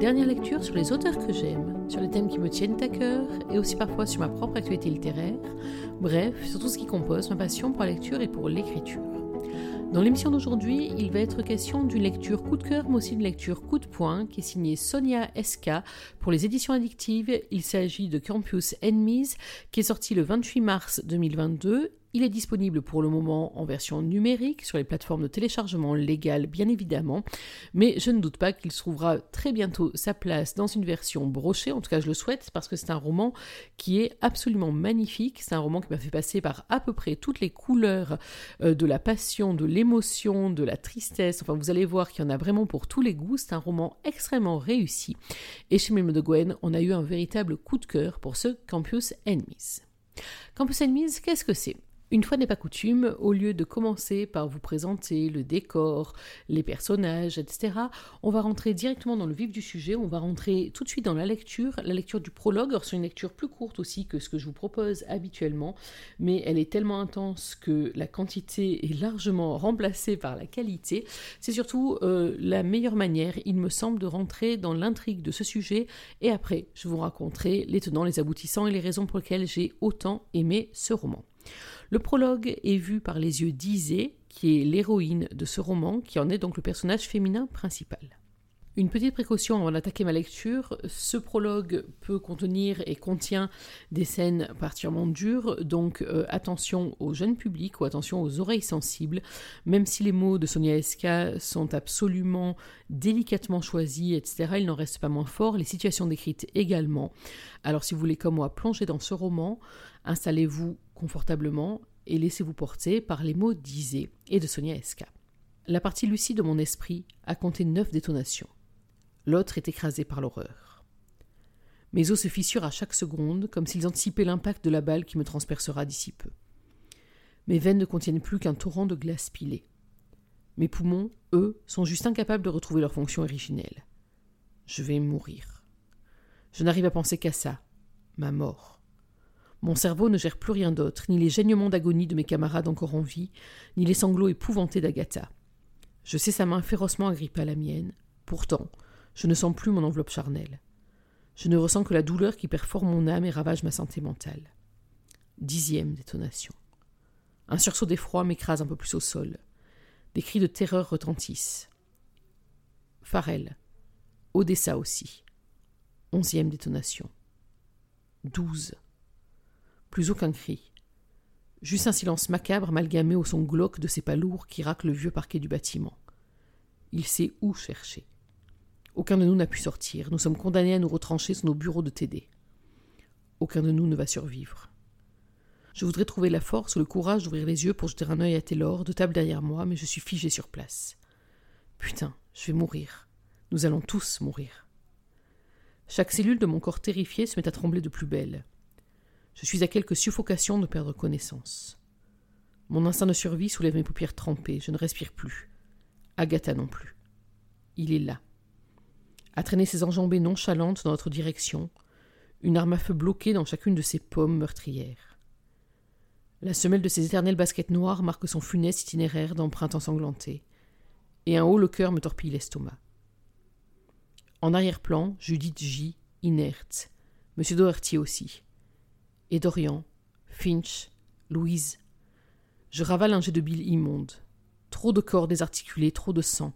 dernières lectures, sur les auteurs que j'aime, sur les thèmes qui me tiennent à cœur et aussi parfois sur ma propre actualité littéraire, bref, sur tout ce qui compose ma passion pour la lecture et pour l'écriture. Dans l'émission d'aujourd'hui, il va être question d'une lecture coup de cœur, mais aussi d'une lecture coup de poing, qui est signée Sonia SK pour les éditions addictives. Il s'agit de Campus Enemies, qui est sorti le 28 mars 2022 il est disponible pour le moment en version numérique sur les plateformes de téléchargement légales, bien évidemment, mais je ne doute pas qu'il trouvera très bientôt sa place dans une version brochée, en tout cas je le souhaite, parce que c'est un roman qui est absolument magnifique, c'est un roman qui m'a fait passer par à peu près toutes les couleurs euh, de la passion, de l'émotion, de la tristesse, enfin vous allez voir qu'il y en a vraiment pour tous les goûts, c'est un roman extrêmement réussi, et chez Melmo de Gwen, on a eu un véritable coup de cœur pour ce Campus Enemies. Campus Enemies, qu'est-ce que c'est? Une fois n'est pas coutume, au lieu de commencer par vous présenter le décor, les personnages, etc., on va rentrer directement dans le vif du sujet, on va rentrer tout de suite dans la lecture, la lecture du prologue. c'est une lecture plus courte aussi que ce que je vous propose habituellement, mais elle est tellement intense que la quantité est largement remplacée par la qualité. C'est surtout euh, la meilleure manière, il me semble, de rentrer dans l'intrigue de ce sujet, et après, je vous raconterai les tenants, les aboutissants et les raisons pour lesquelles j'ai autant aimé ce roman. Le prologue est vu par les yeux d'Isée, qui est l'héroïne de ce roman, qui en est donc le personnage féminin principal. Une petite précaution avant d'attaquer ma lecture, ce prologue peut contenir et contient des scènes particulièrement dures, donc euh, attention au jeune public ou attention aux oreilles sensibles, même si les mots de Sonia Eska sont absolument délicatement choisis, etc., il n'en reste pas moins fort, les situations décrites également. Alors si vous voulez comme moi plonger dans ce roman, installez-vous confortablement et laissez-vous porter par les mots d'Isée et de Sonia Eska. La partie lucide de mon esprit a compté neuf détonations. L'autre est écrasé par l'horreur. Mes os se fissurent à chaque seconde, comme s'ils anticipaient l'impact de la balle qui me transpercera d'ici peu. Mes veines ne contiennent plus qu'un torrent de glace pilée. Mes poumons, eux, sont juste incapables de retrouver leur fonction originelle. Je vais mourir. Je n'arrive à penser qu'à ça, ma mort. Mon cerveau ne gère plus rien d'autre, ni les gênements d'agonie de mes camarades encore en vie, ni les sanglots épouvantés d'Agatha. Je sais sa main férocement agrippée à la mienne. Pourtant, je ne sens plus mon enveloppe charnelle. Je ne ressens que la douleur qui perfore mon âme et ravage ma santé mentale. Dixième détonation. Un sursaut d'effroi m'écrase un peu plus au sol. Des cris de terreur retentissent. Farel. Odessa aussi. Onzième détonation. Douze. Plus aucun cri. Juste un silence macabre amalgamé au son glauque de ces pas lourds qui raquent le vieux parquet du bâtiment. Il sait où chercher. Aucun de nous n'a pu sortir. Nous sommes condamnés à nous retrancher sur nos bureaux de TD. Aucun de nous ne va survivre. Je voudrais trouver la force ou le courage d'ouvrir les yeux pour jeter un œil à Taylor, de table derrière moi, mais je suis figé sur place. Putain, je vais mourir. Nous allons tous mourir. Chaque cellule de mon corps terrifié se met à trembler de plus belle. Je suis à quelques suffocations de perdre connaissance. Mon instinct de survie soulève mes paupières trempées. Je ne respire plus. Agatha non plus. Il est là. À traîner ses enjambées nonchalantes dans notre direction, une arme à feu bloquée dans chacune de ses pommes meurtrières. La semelle de ses éternelles baskets noires marque son funeste itinéraire d'empreintes ensanglantées, et un haut le cœur me torpille l'estomac. En arrière-plan, Judith J, inerte, Monsieur Doherty aussi, et Dorian, Finch, Louise. Je ravale un jet de bile immonde. Trop de corps désarticulés, trop de sang.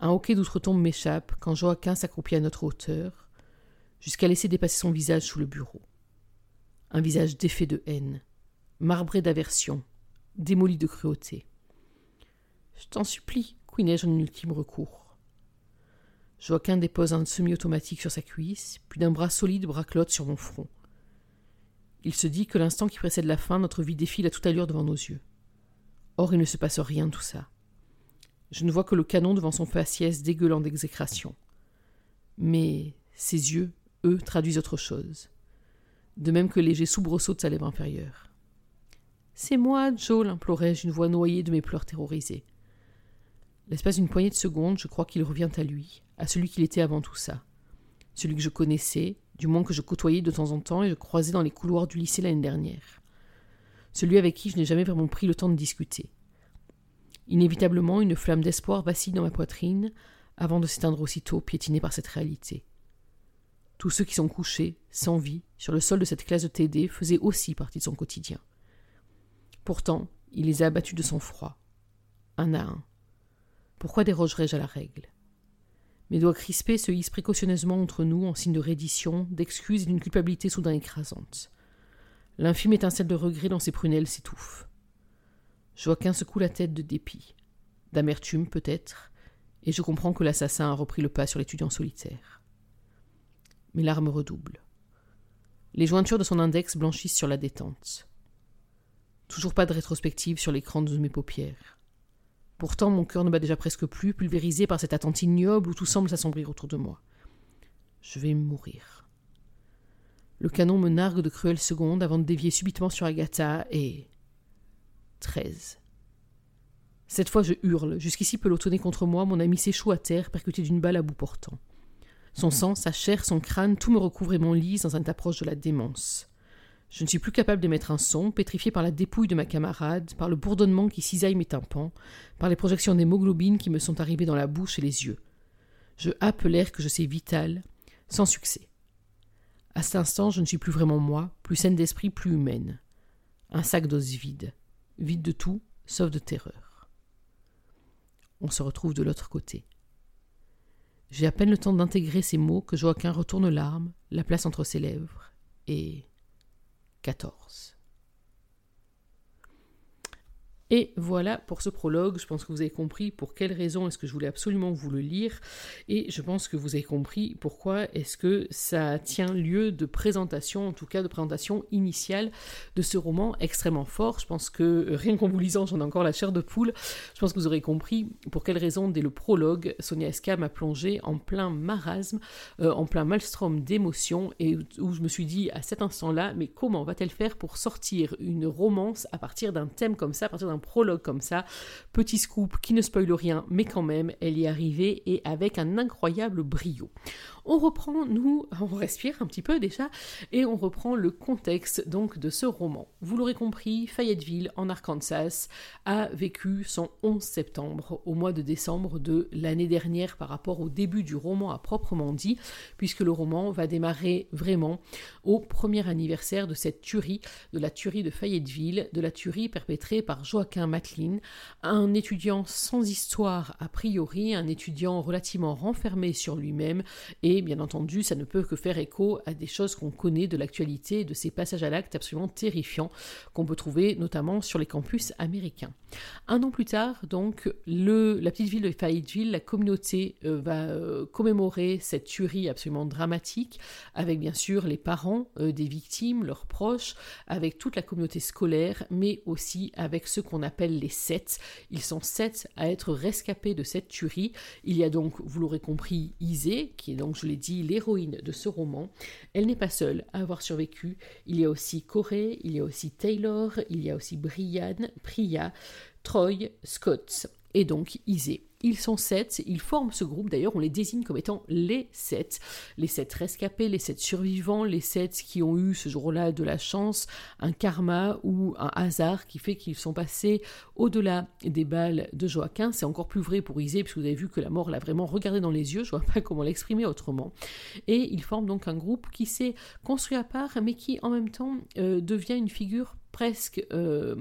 Un hoquet d'outre-tombe m'échappe quand Joaquin s'accroupit à notre hauteur, jusqu'à laisser dépasser son visage sous le bureau. Un visage défait de haine, marbré d'aversion, démoli de cruauté. Je t'en supplie, couinai-je en ultime recours. Joaquin dépose un semi-automatique sur sa cuisse, puis d'un bras solide braclote sur mon front. Il se dit que l'instant qui précède la fin, notre vie défile à toute allure devant nos yeux. Or, il ne se passe rien de tout ça. Je ne vois que le canon devant son faciès dégueulant d'exécration. Mais ses yeux, eux, traduisent autre chose. De même que léger soubresaut de sa lèvre inférieure. C'est moi, Joe, l'implorai-je, une voix noyée de mes pleurs terrorisés. L'espace d'une poignée de secondes, je crois qu'il revient à lui, à celui qu'il était avant tout ça. Celui que je connaissais, du moins que je côtoyais de temps en temps et je croisais dans les couloirs du lycée l'année dernière. Celui avec qui je n'ai jamais vraiment pris le temps de discuter. Inévitablement, une flamme d'espoir vacille dans ma poitrine, avant de s'éteindre aussitôt, piétinés par cette réalité. Tous ceux qui sont couchés, sans vie, sur le sol de cette classe de TD faisaient aussi partie de son quotidien. Pourtant, il les a abattus de son froid, un à un. Pourquoi dérogerais-je à la règle? Mes doigts crispés se hissent précautionneusement entre nous en signe de reddition, d'excuse et d'une culpabilité soudain écrasante. L'infime étincelle de regret dans ses prunelles s'étouffe. Joaquin secoue la tête de dépit, d'amertume peut-être, et je comprends que l'assassin a repris le pas sur l'étudiant solitaire. Mes larmes redoublent. Les jointures de son index blanchissent sur la détente. Toujours pas de rétrospective sur l'écran de mes paupières. Pourtant, mon cœur ne bat déjà presque plus, pulvérisé par cette attente ignoble où tout semble s'assombrir autour de moi. Je vais mourir. Le canon me nargue de cruelles secondes avant de dévier subitement sur Agatha et. 13. Cette fois, je hurle. Jusqu'ici pelotonné contre moi, mon ami s'échoue à terre, percuté d'une balle à bout portant. Son sang, sa chair, son crâne, tout me recouvre et m'enlise dans un approche de la démence. Je ne suis plus capable d'émettre un son, pétrifié par la dépouille de ma camarade, par le bourdonnement qui cisaille mes tympans, par les projections d'hémoglobine qui me sont arrivées dans la bouche et les yeux. Je happe l'air que je sais vital, sans succès. À cet instant, je ne suis plus vraiment moi, plus saine d'esprit, plus humaine. Un sac d'os vide, vide de tout, sauf de terreur. On se retrouve de l'autre côté. J'ai à peine le temps d'intégrer ces mots que Joaquin retourne l'arme, la place entre ses lèvres, et 14. Et voilà pour ce prologue. Je pense que vous avez compris pour quelles raisons est-ce que je voulais absolument vous le lire. Et je pense que vous avez compris pourquoi est-ce que ça tient lieu de présentation, en tout cas de présentation initiale de ce roman extrêmement fort. Je pense que rien qu'en vous lisant, j'en ai encore la chair de poule. Je pense que vous aurez compris pour quelles raisons, dès le prologue, Sonia Esca m'a plongé en plein marasme, euh, en plein maelstrom d'émotions, et où je me suis dit à cet instant-là, mais comment va-t-elle faire pour sortir une romance à partir d'un thème comme ça, à partir d'un prologue comme ça. Petit scoop qui ne spoile rien, mais quand même, elle y est arrivée et avec un incroyable brio. On reprend, nous, on respire un petit peu déjà, et on reprend le contexte donc de ce roman. Vous l'aurez compris, Fayetteville, en Arkansas, a vécu son 11 septembre, au mois de décembre de l'année dernière par rapport au début du roman à proprement dit, puisque le roman va démarrer vraiment au premier anniversaire de cette tuerie, de la tuerie de Fayetteville, de la tuerie perpétrée par Joaquin Maclean, un étudiant sans histoire a priori, un étudiant relativement renfermé sur lui-même et et bien entendu, ça ne peut que faire écho à des choses qu'on connaît de l'actualité, de ces passages à l'acte absolument terrifiants qu'on peut trouver notamment sur les campus américains. Un an plus tard, donc, la petite ville de Fayetteville, la communauté euh, va euh, commémorer cette tuerie absolument dramatique, avec bien sûr les parents euh, des victimes, leurs proches, avec toute la communauté scolaire, mais aussi avec ceux qu'on appelle les sept. Ils sont sept à être rescapés de cette tuerie. Il y a donc, vous l'aurez compris, Isée, qui est donc je l'ai dit, l'héroïne de ce roman. Elle n'est pas seule à avoir survécu. Il y a aussi Corée, il y a aussi Taylor, il y a aussi Brian, Priya, Troy, Scott et donc Isée. Ils sont sept, ils forment ce groupe, d'ailleurs on les désigne comme étant les sept, les sept rescapés, les sept survivants, les sept qui ont eu ce jour-là de la chance, un karma ou un hasard qui fait qu'ils sont passés au-delà des balles de Joaquin. C'est encore plus vrai pour Isée, puisque vous avez vu que la mort l'a vraiment regardé dans les yeux, je vois pas comment l'exprimer autrement. Et ils forment donc un groupe qui s'est construit à part, mais qui en même temps euh, devient une figure presque... Euh,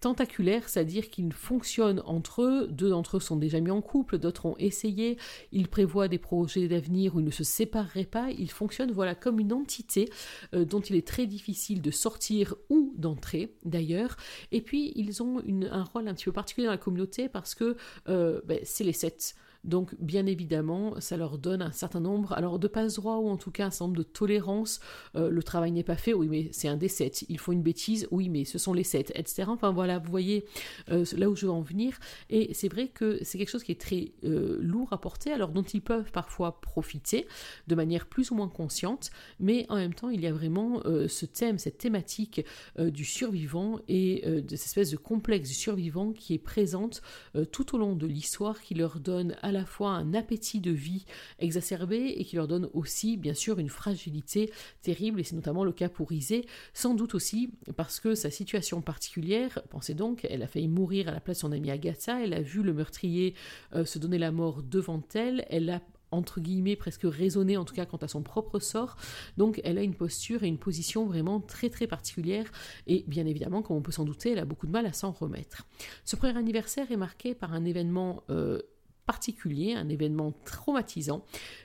tentaculaire, c'est-à-dire qu'ils fonctionnent entre eux, deux d'entre eux sont déjà mis en couple, d'autres ont essayé, ils prévoient des projets d'avenir où ils ne se sépareraient pas, ils fonctionnent voilà comme une entité euh, dont il est très difficile de sortir ou d'entrer d'ailleurs, et puis ils ont un rôle un petit peu particulier dans la communauté parce que euh, ben, c'est les sept donc, bien évidemment, ça leur donne un certain nombre, alors de passe-droit ou en tout cas un certain nombre de tolérance. Euh, le travail n'est pas fait, oui, mais c'est un des sept. Il faut une bêtise, oui, mais ce sont les sept, etc. Enfin voilà, vous voyez euh, là où je veux en venir. Et c'est vrai que c'est quelque chose qui est très euh, lourd à porter, alors dont ils peuvent parfois profiter de manière plus ou moins consciente, mais en même temps, il y a vraiment ce thème, cette thématique du survivant et de cette espèce de complexe du survivant qui est présente tout au long de l'histoire, qui leur donne à la la fois un appétit de vie exacerbé et qui leur donne aussi, bien sûr, une fragilité terrible, et c'est notamment le cas pour Isée, sans doute aussi parce que sa situation particulière, pensez donc, elle a failli mourir à la place de son amie Agatha, elle a vu le meurtrier euh, se donner la mort devant elle, elle a entre guillemets presque raisonnée en tout cas quant à son propre sort. Donc elle a une posture et une position vraiment très très particulière et bien évidemment comme on peut s'en douter elle a beaucoup de mal à s'en remettre. Ce premier anniversaire est marqué par un événement euh, particulier, un événement traumatisant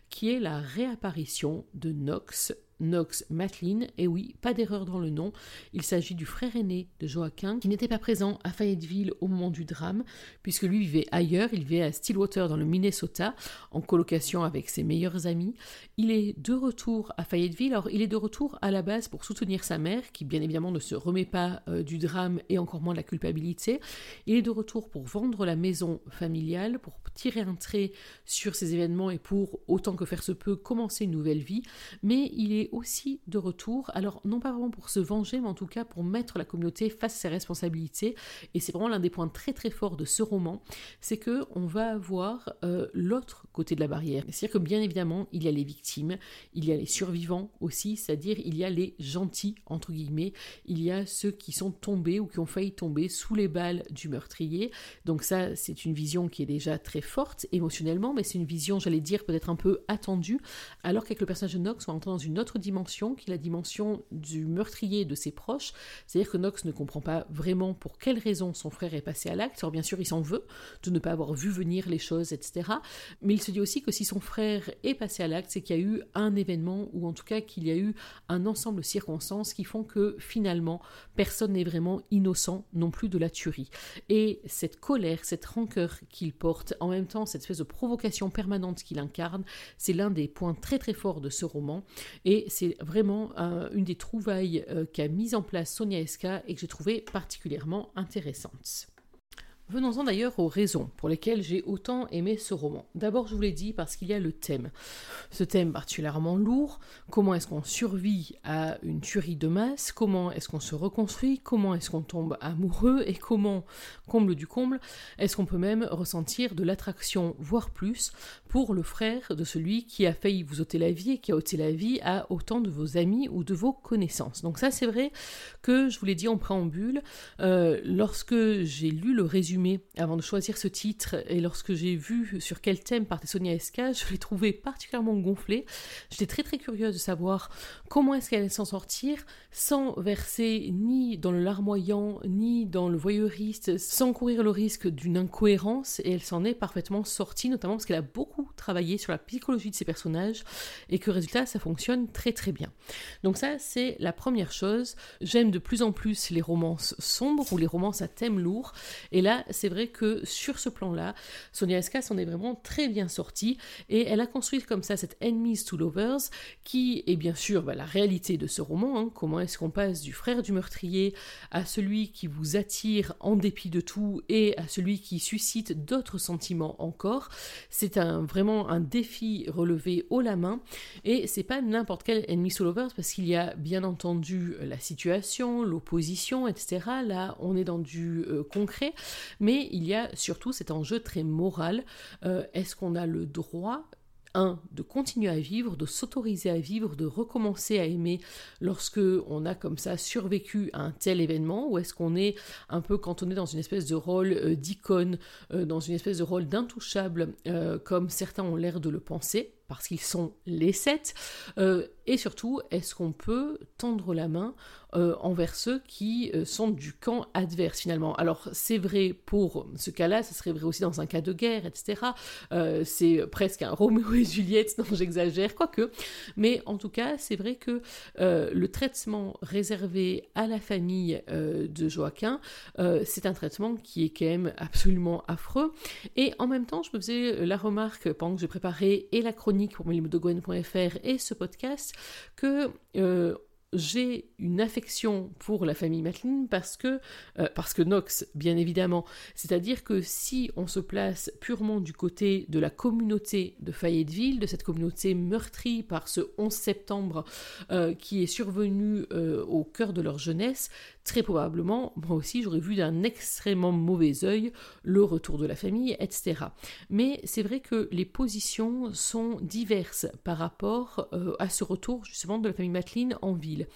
qui est la réapparition de Knox Knox Matlin, et oui, pas d'erreur dans le nom, il s'agit du frère aîné de Joaquin, qui n'était pas présent à Fayetteville au moment du drame, puisque lui vivait ailleurs, il vivait à Stillwater dans le Minnesota, en colocation avec ses meilleurs amis. Il est de retour à Fayetteville, alors il est de retour à la base pour soutenir sa mère, qui bien évidemment ne se remet pas euh, du drame et encore moins de la culpabilité. Il est de retour pour vendre la maison familiale, pour tirer un trait sur ces événements et pour, autant que faire se peut, commencer une nouvelle vie, mais il est aussi de retour, alors non pas vraiment pour se venger, mais en tout cas pour mettre la communauté face à ses responsabilités. Et c'est vraiment l'un des points très très forts de ce roman, c'est que on va avoir euh, l'autre côté de la barrière. C'est-à-dire que bien évidemment, il y a les victimes, il y a les survivants aussi, c'est-à-dire il y a les gentils entre guillemets, il y a ceux qui sont tombés ou qui ont failli tomber sous les balles du meurtrier. Donc ça, c'est une vision qui est déjà très forte émotionnellement, mais c'est une vision, j'allais dire, peut-être un peu attendue, alors qu'avec le personnage de Nox, on va entrer dans une autre dimension, qui est la dimension du meurtrier et de ses proches. C'est-à-dire que Knox ne comprend pas vraiment pour quelle raison son frère est passé à l'acte. Alors bien sûr, il s'en veut de ne pas avoir vu venir les choses, etc. Mais il se dit aussi que si son frère est passé à l'acte, c'est qu'il y a eu un événement, ou en tout cas qu'il y a eu un ensemble de circonstances qui font que finalement, personne n'est vraiment innocent non plus de la tuerie. Et cette colère, cette rancœur qu'il porte, en même temps cette espèce de provocation permanente qu'il incarne, c'est l'un des points très très forts de ce roman. Et c'est vraiment une des trouvailles euh, qu'a mis en place Sonia Eska et que j'ai trouvé particulièrement intéressante. Venons-en d'ailleurs aux raisons pour lesquelles j'ai autant aimé ce roman. D'abord, je vous l'ai dit, parce qu'il y a le thème. Ce thème particulièrement lourd, comment est-ce qu'on survit à une tuerie de masse, comment est-ce qu'on se reconstruit, comment est-ce qu'on tombe amoureux, et comment, comble du comble, est-ce qu'on peut même ressentir de l'attraction, voire plus, pour le frère de celui qui a failli vous ôter la vie et qui a ôté la vie à autant de vos amis ou de vos connaissances? Donc ça, c'est vrai que je vous l'ai dit en préambule, euh, lorsque j'ai lu le résumé avant de choisir ce titre et lorsque j'ai vu sur quel thème partait Sonia Esca, je l'ai trouvé particulièrement gonflé. J'étais très très curieuse de savoir comment est-ce qu'elle allait s'en sortir sans verser ni dans le larmoyant ni dans le voyeuriste, sans courir le risque d'une incohérence et elle s'en est parfaitement sortie, notamment parce qu'elle a beaucoup travaillé sur la psychologie de ses personnages et que résultat ça fonctionne très très bien. Donc ça c'est la première chose. J'aime de plus en plus les romances sombres ou les romances à thème lourd et là c'est vrai que sur ce plan-là, Sonia Eska s'en est vraiment très bien sortie et elle a construit comme ça cette Enemies to Lovers qui est bien sûr bah, la réalité de ce roman. Hein. comment est-ce qu'on passe du frère du meurtrier à celui qui vous attire en dépit de tout et à celui qui suscite d'autres sentiments encore. C'est vraiment un défi relevé haut la main et c'est pas n'importe quel Enemies to Lovers parce qu'il y a bien entendu la situation, l'opposition, etc. Là, on est dans du euh, concret, mais il y a surtout cet enjeu très moral. Euh, est-ce qu'on a le droit un, de continuer à vivre, de s'autoriser à vivre, de recommencer à aimer lorsque on a comme ça survécu à un tel événement, ou est-ce qu'on est un peu cantonné dans une espèce de rôle euh, d'icône, euh, dans une espèce de rôle d'intouchable, comme certains ont l'air de le penser parce qu'ils sont les sept Et surtout, est-ce qu'on peut tendre la main euh, envers ceux qui euh, sont du camp adverse finalement? Alors c'est vrai pour ce cas-là, ce serait vrai aussi dans un cas de guerre, etc. Euh, c'est presque un Roméo et Juliette, non j'exagère, quoique. Mais en tout cas, c'est vrai que le traitement réservé à la famille de Joaquin, c'est un traitement qui est quand même absolument affreux. Et en même temps, je me faisais la remarque pendant que j'ai préparé et la chronique pour melimodogwen.fr et ce podcast que j'ai une affection pour la famille Matlin parce que, euh, parce que Knox, bien évidemment. C'est-à-dire que si on se place purement du côté de la communauté de Fayetteville, de cette communauté meurtrie par ce 11 septembre euh, qui est survenu euh, au cœur de leur jeunesse, très probablement, moi aussi, j'aurais vu d'un extrêmement mauvais œil le retour de la famille, etc. Mais c'est vrai que les positions sont diverses par rapport euh, à ce retour justement de la famille Mateline en ville.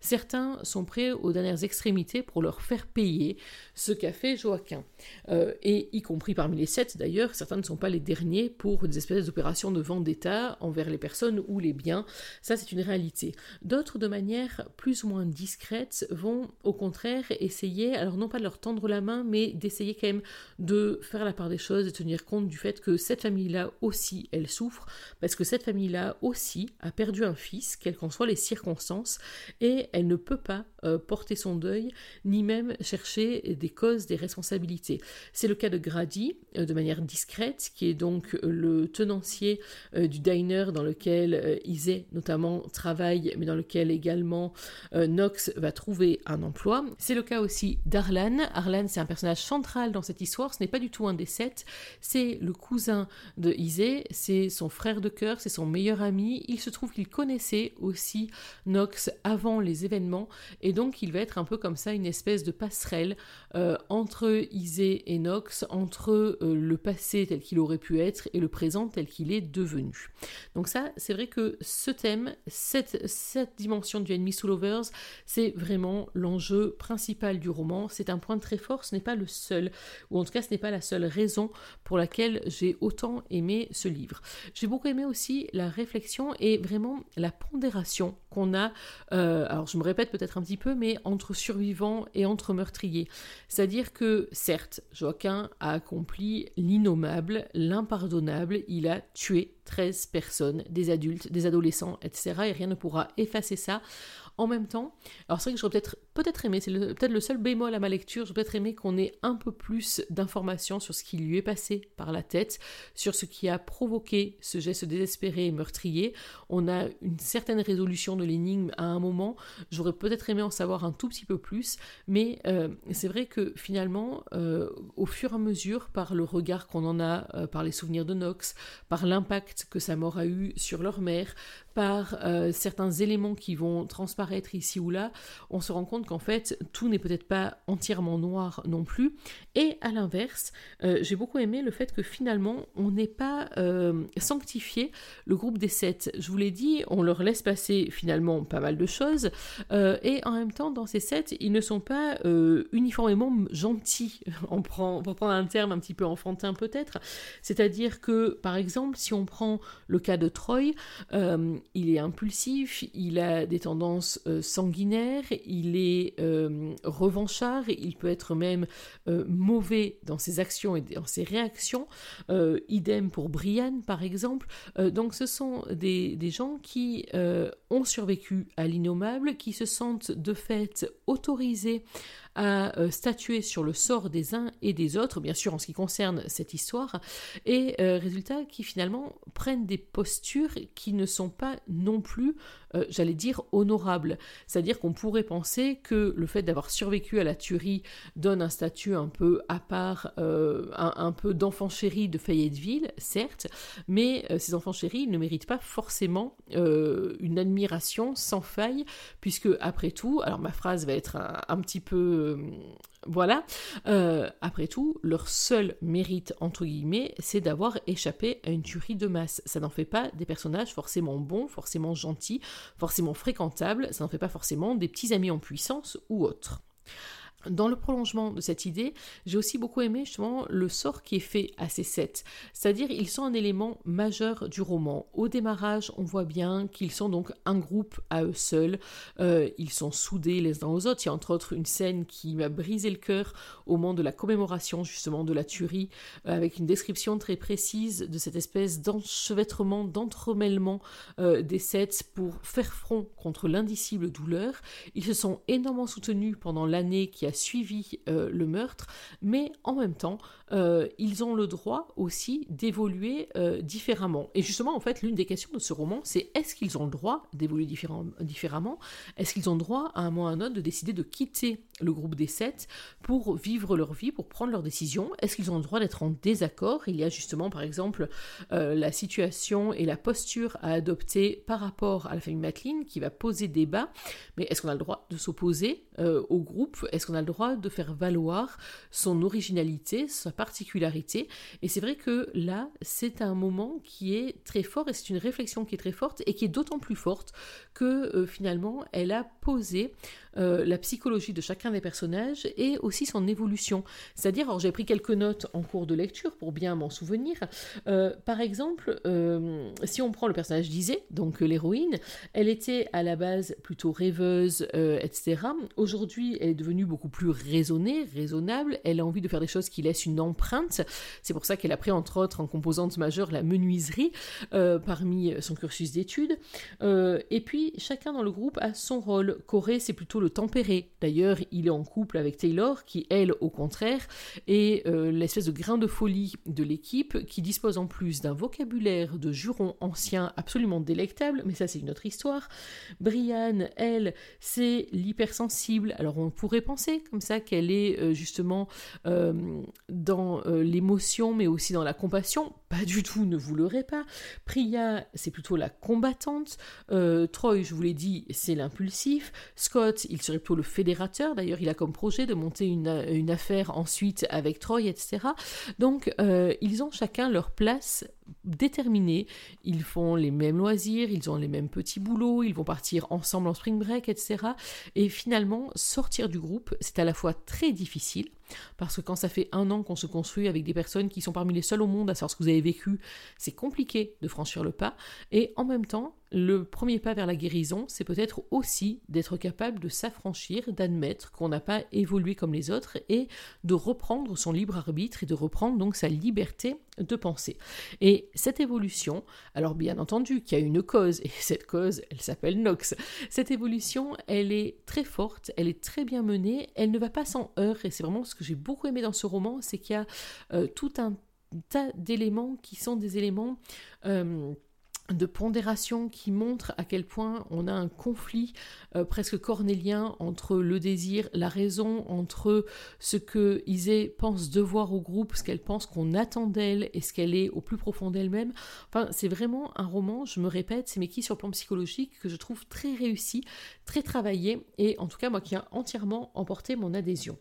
Certains sont prêts aux dernières extrémités pour leur faire payer ce qu'a fait Joaquin. Euh, et y compris parmi les sept d'ailleurs, certains ne sont pas les derniers pour des espèces d'opérations de vendetta envers les personnes ou les biens. Ça, c'est une réalité. D'autres, de manière plus ou moins discrète, vont au contraire essayer, alors non pas de leur tendre la main, mais d'essayer quand même de faire la part des choses, de tenir compte du fait que cette famille-là aussi, elle souffre, parce que cette famille-là aussi a perdu un fils, quelles qu'en soient les circonstances, et elle ne peut pas euh, porter son deuil, ni même chercher des causes, des responsabilités. C'est le cas de Grady, euh, de manière discrète, qui est donc le tenancier euh, du diner dans lequel Isée notamment travaille, mais dans lequel également Knox va trouver un emploi. C'est le cas aussi d'Arlan. Arlan, c'est un personnage central dans cette histoire, ce n'est pas du tout un des sept, c'est le cousin de Isée, c'est son frère de cœur, c'est son meilleur ami. Il se trouve qu'il connaissait aussi Knox avant les événements et donc il va être un peu comme ça une espèce de passerelle euh, entre Isée et Knox, entre euh, le passé tel qu'il aurait pu être et le présent tel qu'il est devenu. Donc ça, c'est vrai que ce thème, cette, dimension du Enemy Soul Lovers, c'est vraiment l'enjeu principal du roman. C'est un point très fort, ce n'est pas le seul, ou en tout cas ce n'est pas la seule raison pour laquelle j'ai autant aimé ce livre. J'ai beaucoup aimé aussi la réflexion et vraiment la pondération qu'on a, euh, alors je me répète peut-être un petit peu, mais entre survivants et entre meurtriers. C'est-à-dire que, certes, Joaquin a accompli l'innommable, l'impardonnable, il a tué 13 personnes, des adultes, des adolescents, etc. Et rien ne pourra effacer ça. En même temps, alors c'est vrai que j'aurais peut-être peut-être aimé, c'est peut-être le seul bémol à ma lecture, j'aurais peut-être aimé qu'on ait un peu plus d'informations sur ce qui lui est passé par la tête, sur ce qui a provoqué ce geste désespéré et meurtrier. On a une certaine résolution de l'énigme à un moment, j'aurais peut-être aimé en savoir un tout petit peu plus, mais euh, c'est vrai que finalement, euh, au fur et à mesure, par le regard qu'on en a, euh, par les souvenirs de Knox, par l'impact que sa mort a eu sur leur mère, par certains éléments qui vont transparaître ici ou là, on se rend compte qu'en fait, tout n'est peut-être pas entièrement noir non plus. Et à l'inverse, euh, j'ai beaucoup aimé le fait que finalement, on n'ait pas euh, sanctifié le groupe des sept. Je vous l'ai dit, on leur laisse passer finalement pas mal de choses. Euh, et en même temps, dans ces sept, ils ne sont pas uniformément gentils. On prend, pour prendre un terme un petit peu enfantin peut-être. C'est-à-dire que, par exemple, si on prend le cas de Troy, il est impulsif, il a des tendances sanguinaires, il est euh, revanchard, il peut être même euh, mauvais dans ses actions et dans ses réactions. Euh, idem pour Brian, par exemple. donc ce sont des, des gens qui ont survécu à l'innommable, qui se sentent de fait autorisés à statuer sur le sort des uns et des autres, bien sûr en ce qui concerne cette histoire, et résultat qui finalement prennent des postures qui ne sont pas non plus, euh, j'allais dire, honorables. C'est-à-dire qu'on pourrait penser que le fait d'avoir survécu à la tuerie donne un statut un peu à part, un, peu d'enfant chéri de Fayetteville, certes, mais ces enfants chéris ne méritent pas forcément une admiration sans faille, puisque après tout, alors ma phrase va être un petit peu euh, voilà. Euh, après tout, leur seul mérite, entre guillemets, c'est d'avoir échappé à une tuerie de masse. Ça n'en fait pas des personnages forcément bons, forcément gentils, forcément fréquentables, ça n'en fait pas forcément des petits amis en puissance ou autres. Dans le prolongement de cette idée, j'ai aussi beaucoup aimé justement le sort qui est fait à ces sept. C'est-à-dire, ils sont un élément majeur du roman. Au démarrage, on voit bien qu'ils sont donc un groupe à eux seuls. Euh, ils sont soudés les uns aux autres. Il y a entre autres une scène qui m'a brisé le cœur au moment de la commémoration justement de la tuerie, euh, avec une description très précise de cette espèce d'enchevêtrement, d'entremêlement euh, des sept pour faire front contre l'indicible douleur. Ils se sont énormément soutenus pendant l'année qui a suivi euh, le meurtre, mais en même temps, euh, ils ont le droit aussi d'évoluer euh, différemment. Et justement, en fait, l'une des questions de ce roman, c'est est-ce qu'ils ont le droit d'évoluer différemment? Est-ce qu'ils ont le droit, à un moment ou à un autre, de décider de quitter le groupe des sept pour vivre leur vie, pour prendre leurs décisions? Est-ce qu'ils ont le droit d'être en désaccord? Il y a justement, par exemple, euh, la situation et la posture à adopter par rapport à la famille Matlin qui va poser débat. Mais est-ce qu'on a le droit de s'opposer au groupe? Est-ce qu'on a le droit de faire valoir son originalité, sa Et c'est vrai que là, c'est un moment qui est très fort et c'est une réflexion qui est très forte et qui est d'autant plus forte que euh, finalement, elle a posé euh, la psychologie de chacun des personnages et aussi son évolution. C'est-à-dire, j'ai pris quelques notes en cours de lecture pour bien m'en souvenir. Euh, par exemple, si on prend le personnage d'Isée, donc l'héroïne, elle était à la base plutôt rêveuse, etc. Aujourd'hui, elle est devenue beaucoup plus raisonnée, raisonnable. Elle a envie de faire des choses qui laissent une empreinte. C'est pour ça qu'elle a pris entre autres en composante majeure la menuiserie parmi son cursus d'études. et puis, chacun dans le groupe a son rôle. Corée, c'est plutôt tempéré. D'ailleurs, il est en couple avec Taylor, qui, elle, au contraire, est euh, l'espèce de grain de folie de l'équipe, qui dispose en plus d'un vocabulaire de jurons anciens absolument délectable, mais ça, c'est une autre histoire. Brianne, elle, c'est l'hypersensible. Alors, on pourrait penser comme ça qu'elle est euh, justement euh, dans l'émotion, mais aussi dans la compassion. Pas du tout, ne vous leurrez pas. Priya, c'est plutôt la combattante. Troy, je vous l'ai dit, c'est l'impulsif. Scott, il serait plutôt le fédérateur. D'ailleurs, il a comme projet de monter une, affaire ensuite avec Troy, etc. Donc, euh, ils ont chacun leur place déterminés, ils font les mêmes loisirs, ils ont les mêmes petits boulots, ils vont partir ensemble en spring break, etc. Et finalement, sortir du groupe, c'est à la fois très difficile, parce que quand ça fait un an qu'on se construit avec des personnes qui sont parmi les seules au monde à savoir ce que vous avez vécu, c'est compliqué de franchir le pas, et en même temps, le premier pas vers la guérison, c'est peut-être aussi d'être capable de s'affranchir, d'admettre qu'on n'a pas évolué comme les autres, et de reprendre son libre arbitre et de reprendre donc sa liberté de penser. Et cette évolution, alors bien entendu qu'il y a une cause, et cette cause, elle s'appelle Nox. Cette évolution, elle est très forte, elle est très bien menée, elle ne va pas sans heurts, et c'est vraiment ce que j'ai beaucoup aimé dans ce roman, c'est qu'il y a euh, tout un tas d'éléments qui sont des éléments... Euh, de pondération qui montre à quel point on a un conflit euh, presque cornélien entre le désir, la raison, entre ce que Isée pense devoir au groupe, ce qu'elle pense qu'on attend d'elle et ce qu'elle est au plus profond d'elle-même. Enfin, c'est vraiment un roman, je me répète, c'est mais qui sur le plan psychologique que je trouve très réussi, très travaillé et en tout cas moi qui a entièrement emporté mon adhésion.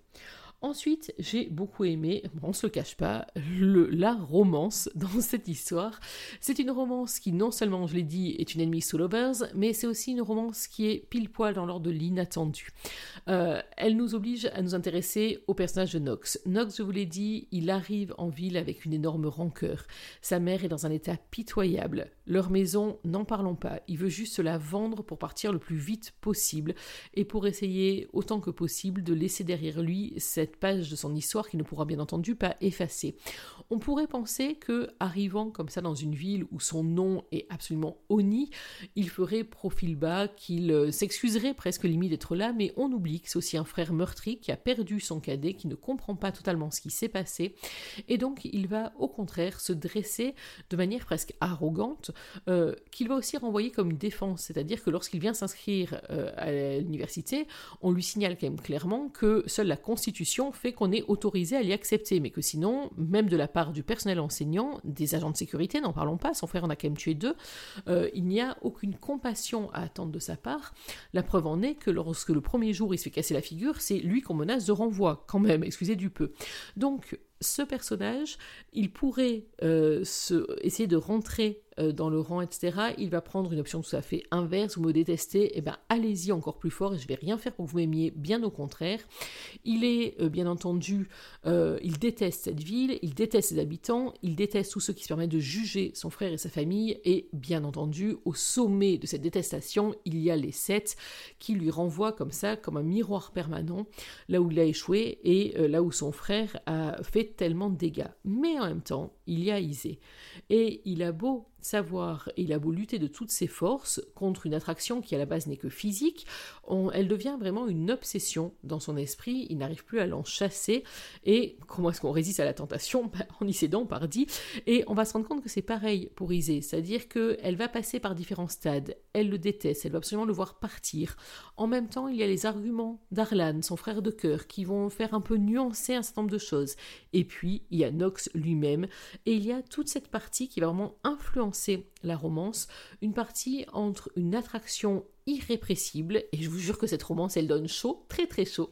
Ensuite, j'ai beaucoup aimé, on ne se le cache pas, la romance dans cette histoire. C'est une romance qui, non seulement, je l'ai dit, est une ennemie sous lovers, mais c'est aussi une romance qui est pile poil dans l'ordre de l'inattendu. Euh, elle nous oblige à nous intéresser au personnage de Nox. Nox, je vous l'ai dit, il arrive en ville avec une énorme rancœur. Sa mère est dans un état pitoyable. Leur maison, n'en parlons pas. Il veut juste la vendre pour partir le plus vite possible et pour essayer autant que possible de laisser derrière lui cette page de son histoire qu'il ne pourra bien entendu pas effacer. On pourrait penser que, arrivant comme ça dans une ville où son nom est absolument honni, il ferait profil bas, qu'il euh, s'excuserait presque limite d'être là, mais on oublie que c'est aussi un frère meurtri qui a perdu son cadet, qui ne comprend pas totalement ce qui s'est passé, et donc il va au contraire se dresser de manière presque arrogante, euh, qu'il va aussi renvoyer comme défense, c'est-à-dire que lorsqu'il vient s'inscrire euh, à l'université, on lui signale quand même clairement que seule la Constitution fait qu'on est autorisé à l'y accepter, mais que sinon, même de la part du personnel enseignant, des agents de sécurité, n'en parlons pas, son frère en a quand même tué deux, euh, il n'y a aucune compassion à attendre de sa part. La preuve en est que lorsque le premier jour il se fait casser la figure, c'est lui qu'on menace de renvoi, quand même, excusez du peu. Donc, ce personnage, il pourrait euh, essayer de rentrer dans le rang, etc., il va prendre une option tout à fait inverse, vous me détestez, et eh ben allez-y encore plus fort, et je vais rien faire pour que vous m'aimiez, bien au contraire. Il est, euh, bien entendu, euh, il déteste cette ville, il déteste ses habitants, il déteste tous ceux qui se permettent de juger son frère et sa famille, et bien entendu, au sommet de cette détestation, il y a les sept qui lui renvoient comme ça, comme un miroir permanent, là où il a échoué, et là où son frère a fait tellement de dégâts. Mais en même temps, il y a Isée. Et il a beau savoir, il a beau lutter de toutes ses forces contre une attraction qui à la base n'est que physique, elle devient vraiment une obsession dans son esprit, il n'arrive plus à l'en chasser, et comment est-ce qu'on résiste à la tentation? Ben, En y cédant, par dit, et on va se rendre compte que c'est pareil pour Isée, c'est-à-dire qu'elle va passer par différents stades, elle le déteste, elle va absolument le voir partir. En même temps, il y a les arguments d'Arlan, son frère de cœur, qui vont faire un peu nuancer un certain nombre de choses. Et puis, il y a Nox lui-même, et il y a toute cette partie qui va vraiment influencer la romance, une partie entre une attraction irrépressible, et je vous jure que cette romance, elle donne chaud, très très chaud,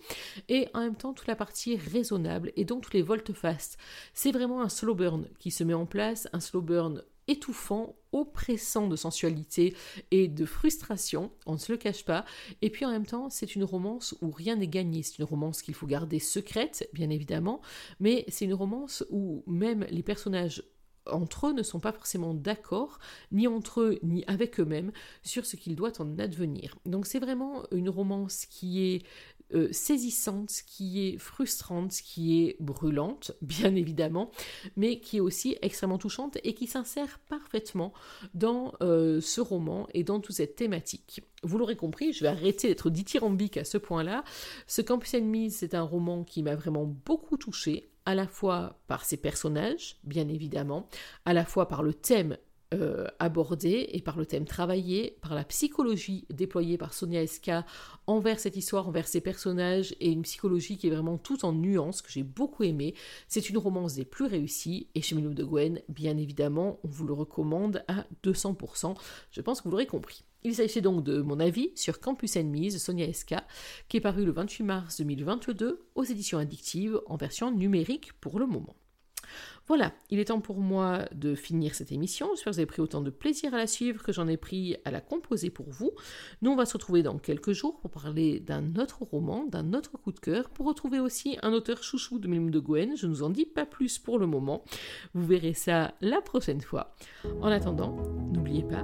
et en même temps toute la partie raisonnable, et donc tous les volte-face. C'est vraiment un slow burn qui se met en place, un slow burn étouffant, oppressant de sensualité et de frustration, on ne se le cache pas, et puis en même temps c'est une romance où rien n'est gagné, c'est une romance qu'il faut garder secrète, bien évidemment, mais c'est une romance où même les personnages entre eux ne sont pas forcément d'accord, ni entre eux, ni avec eux-mêmes, sur ce qu'il doit en advenir. Donc c'est vraiment une romance qui est euh, saisissante, qui est frustrante, qui est brûlante, bien évidemment, mais qui est aussi extrêmement touchante et qui s'insère parfaitement dans euh, ce roman et dans toute cette thématique. Vous l'aurez compris, je vais arrêter d'être dithyrambique à ce point-là. Ce Campus Enemies, c'est un roman qui m'a vraiment beaucoup touché, à la fois par ses personnages, bien évidemment, à la fois par le thème euh, abordé et par le thème travaillé, par la psychologie déployée par Sonia Eska envers cette histoire, envers ses personnages, et une psychologie qui est vraiment tout en nuances, que j'ai beaucoup aimé. C'est une romance des plus réussies, et chez Melou de Gwen, bien évidemment, on vous le recommande à 200%. Je pense que vous l'aurez compris. Il s'agissait donc de mon avis sur Campus Enemies de Sonia Eska, qui est paru le 28 mars 2022 aux éditions addictives en version numérique pour le moment. Voilà, il est temps pour moi de finir cette émission. J'espère que vous avez pris autant de plaisir à la suivre que j'en ai pris à la composer pour vous. Nous, on va se retrouver dans quelques jours pour parler d'un autre roman, d'un autre coup de cœur, pour retrouver aussi un auteur chouchou de Mime de Gwen. Je ne vous en dis pas plus pour le moment. Vous verrez ça la prochaine fois. En attendant, n'oubliez pas